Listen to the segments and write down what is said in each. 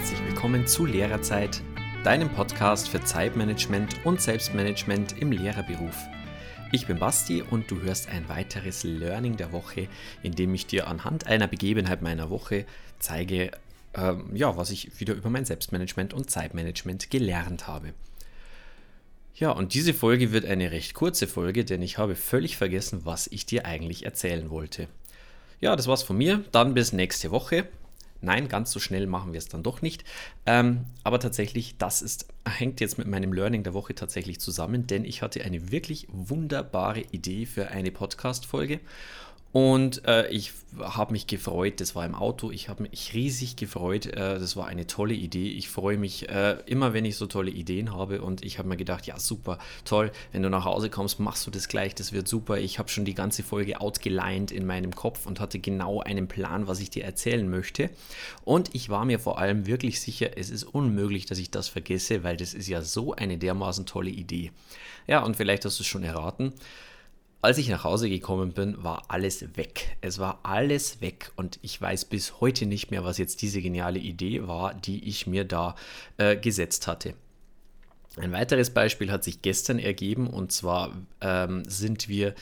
herzlich willkommen zu Lehrerzeit, deinem Podcast für Zeitmanagement und Selbstmanagement im Lehrerberuf. Ich bin Basti und du hörst ein weiteres Learning der Woche, in dem ich dir anhand einer Begebenheit meiner Woche zeige, ähm, ja, was ich wieder über mein Selbstmanagement und Zeitmanagement gelernt habe. Ja, und diese Folge wird eine recht kurze Folge, denn ich habe völlig vergessen, was ich dir eigentlich erzählen wollte. Ja, das war's von mir. Dann bis nächste Woche. Nein, ganz so schnell machen wir es dann doch nicht. Ähm, aber tatsächlich, das ist, hängt jetzt mit meinem Learning der Woche tatsächlich zusammen, denn ich hatte eine wirklich wunderbare Idee für eine Podcast-Folge und äh, ich habe mich gefreut, das war im Auto, ich habe mich riesig gefreut, äh, das war eine tolle Idee. Ich freue mich äh, immer, wenn ich so tolle Ideen habe und ich habe mir gedacht, ja super, toll, wenn du nach Hause kommst, machst du das gleich, das wird super. Ich habe schon die ganze Folge outgeleint in meinem Kopf und hatte genau einen Plan, was ich dir erzählen möchte. Und ich war mir vor allem wirklich sicher, es ist unmöglich, dass ich das vergesse, weil das ist ja so eine dermaßen tolle Idee. Ja, und vielleicht hast du es schon erraten. Als ich nach Hause gekommen bin, war alles weg. Es war alles weg und ich weiß bis heute nicht mehr, was jetzt diese geniale Idee war, die ich mir da äh, gesetzt hatte. Ein weiteres Beispiel hat sich gestern ergeben und zwar ähm, sind wir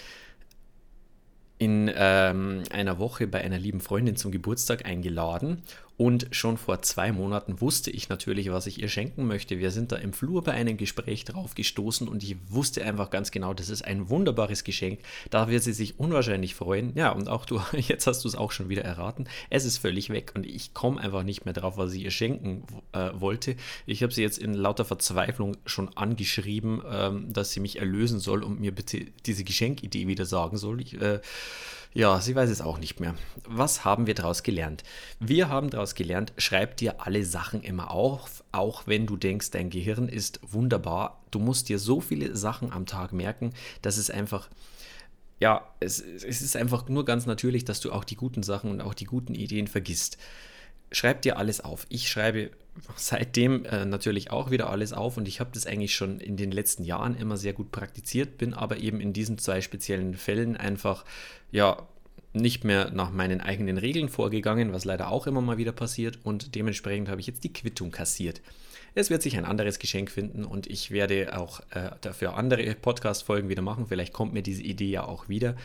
in ähm, einer Woche bei einer lieben Freundin zum Geburtstag eingeladen und schon vor zwei Monaten wusste ich natürlich, was ich ihr schenken möchte. Wir sind da im Flur bei einem Gespräch drauf gestoßen und ich wusste einfach ganz genau, das ist ein wunderbares Geschenk. Da wird sie sich unwahrscheinlich freuen. Ja, und auch du, jetzt hast du es auch schon wieder erraten. Es ist völlig weg und ich komme einfach nicht mehr drauf, was ich ihr schenken äh, wollte. Ich habe sie jetzt in lauter Verzweiflung schon angeschrieben, ähm, dass sie mich erlösen soll und mir bitte diese Geschenkidee wieder sagen soll. Ich, äh, ja, sie weiß es auch nicht mehr. Was haben wir daraus gelernt? Wir haben daraus gelernt, schreib dir alle Sachen immer auf, auch wenn du denkst, dein Gehirn ist wunderbar. Du musst dir so viele Sachen am Tag merken, dass es einfach ja, es, es, ist einfach nur ganz natürlich, dass du auch die guten Sachen und auch die guten Ideen vergisst. Schreib dir alles auf. Ich schreibe seitdem äh, natürlich auch wieder alles auf und ich habe das eigentlich schon in den letzten Jahren immer sehr gut praktiziert, bin aber eben in diesen zwei speziellen Fällen einfach ja nicht mehr nach meinen eigenen Regeln vorgegangen, was leider auch immer mal wieder passiert und dementsprechend habe ich jetzt die Quittung kassiert. Es wird sich ein anderes Geschenk finden und ich werde auch äh, dafür andere Podcast-Folgen wieder machen. Vielleicht kommt mir diese Idee ja auch wieder.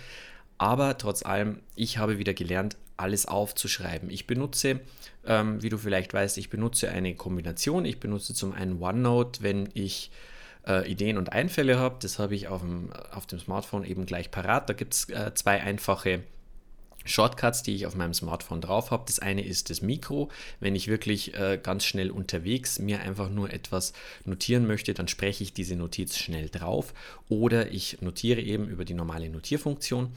Aber trotz allem, ich habe wieder gelernt, alles aufzuschreiben. Ich benutze, ähm, wie du vielleicht weißt, ich benutze eine Kombination. Ich benutze zum einen OneNote, wenn ich äh, Ideen und Einfälle habe. Das habe ich auf dem, auf dem Smartphone eben gleich parat. Da gibt es äh, zwei einfache Shortcuts, die ich auf meinem Smartphone drauf habe. Das eine ist das Mikro. Wenn ich wirklich äh, ganz schnell unterwegs mir einfach nur etwas notieren möchte, dann spreche ich diese Notiz schnell drauf. Oder ich notiere eben über die normale Notierfunktion.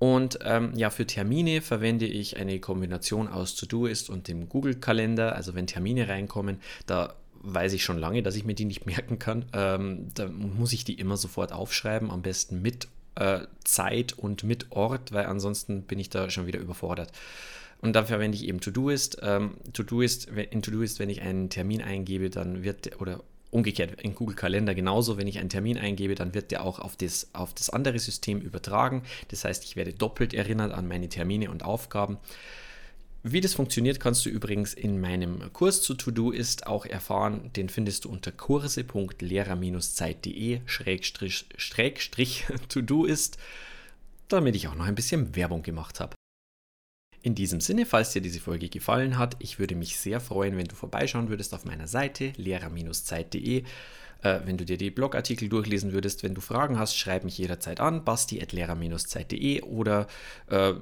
Und ähm, ja, für Termine verwende ich eine Kombination aus To-Do-Ist und dem Google-Kalender. Also wenn Termine reinkommen, da weiß ich schon lange, dass ich mir die nicht merken kann. Ähm, da muss ich die immer sofort aufschreiben, am besten mit äh, Zeit und mit Ort, weil ansonsten bin ich da schon wieder überfordert. Und dann verwende ich eben To-Do-Ist. Ähm, To-Do-Ist, in To-Do-Ist, wenn ich einen Termin eingebe, dann wird, oder Umgekehrt in Google Kalender genauso, wenn ich einen Termin eingebe, dann wird der auch auf das, auf das andere System übertragen. Das heißt, ich werde doppelt erinnert an meine Termine und Aufgaben. Wie das funktioniert, kannst du übrigens in meinem Kurs zu To-Do ist auch erfahren. Den findest du unter kurse.lehrer-zeit.de-to-do ist, damit ich auch noch ein bisschen Werbung gemacht habe. In diesem Sinne, falls dir diese Folge gefallen hat, ich würde mich sehr freuen, wenn du vorbeischauen würdest auf meiner Seite lehrer-zeit.de. Äh, wenn du dir die Blogartikel durchlesen würdest, wenn du Fragen hast, schreib mich jederzeit an, basti.lehrer-zeit.de oder äh,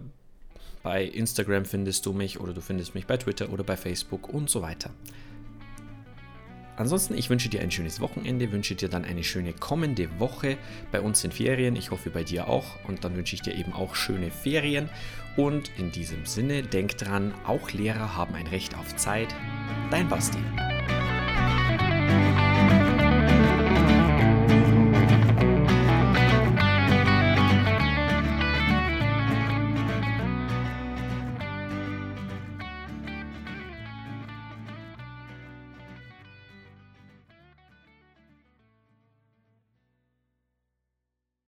bei Instagram findest du mich oder du findest mich bei Twitter oder bei Facebook und so weiter. Ansonsten, ich wünsche dir ein schönes Wochenende, wünsche dir dann eine schöne kommende Woche. Bei uns sind Ferien, ich hoffe bei dir auch. Und dann wünsche ich dir eben auch schöne Ferien. Und in diesem Sinne, denk dran, auch Lehrer haben ein Recht auf Zeit. Dein Basti.